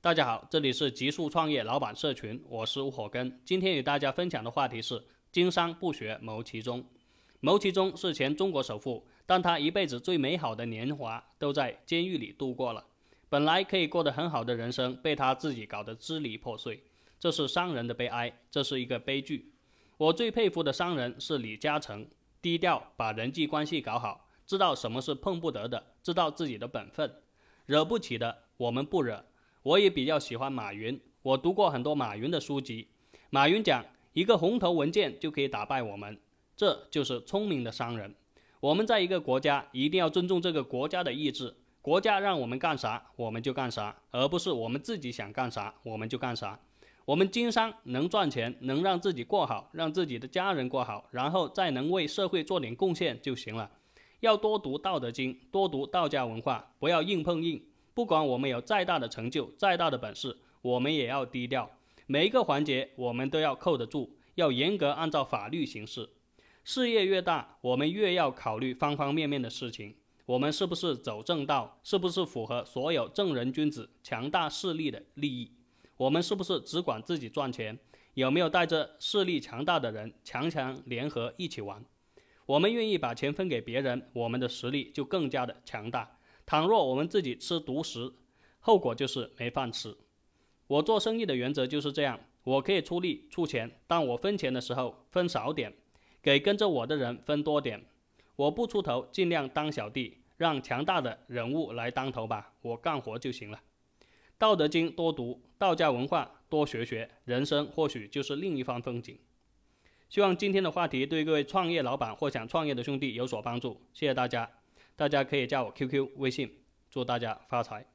大家好，这里是极速创业老板社群，我是吴火根。今天与大家分享的话题是：经商不学谋其中。谋其中是前中国首富，但他一辈子最美好的年华都在监狱里度过了。本来可以过得很好的人生，被他自己搞得支离破碎。这是商人的悲哀，这是一个悲剧。我最佩服的商人是李嘉诚，低调，把人际关系搞好，知道什么是碰不得的，知道自己的本分，惹不起的我们不惹。我也比较喜欢马云，我读过很多马云的书籍。马云讲，一个红头文件就可以打败我们，这就是聪明的商人。我们在一个国家，一定要尊重这个国家的意志。国家让我们干啥，我们就干啥，而不是我们自己想干啥我们就干啥。我们经商能赚钱，能让自己过好，让自己的家人过好，然后再能为社会做点贡献就行了。要多读《道德经》，多读道家文化，不要硬碰硬。不管我们有再大的成就，再大的本事，我们也要低调。每一个环节我们都要扣得住，要严格按照法律行事。事业越大，我们越要考虑方方面面的事情。我们是不是走正道？是不是符合所有正人君子、强大势力的利益？我们是不是只管自己赚钱？有没有带着势力强大的人强强联合一起玩？我们愿意把钱分给别人，我们的实力就更加的强大。倘若我们自己吃独食，后果就是没饭吃。我做生意的原则就是这样：我可以出力出钱，但我分钱的时候分少点，给跟着我的人分多点。我不出头，尽量当小弟，让强大的人物来当头吧，我干活就行了。道德经多读，道家文化多学学，人生或许就是另一番风景。希望今天的话题对各位创业老板或想创业的兄弟有所帮助，谢谢大家。大家可以加我 QQ 微信，祝大家发财。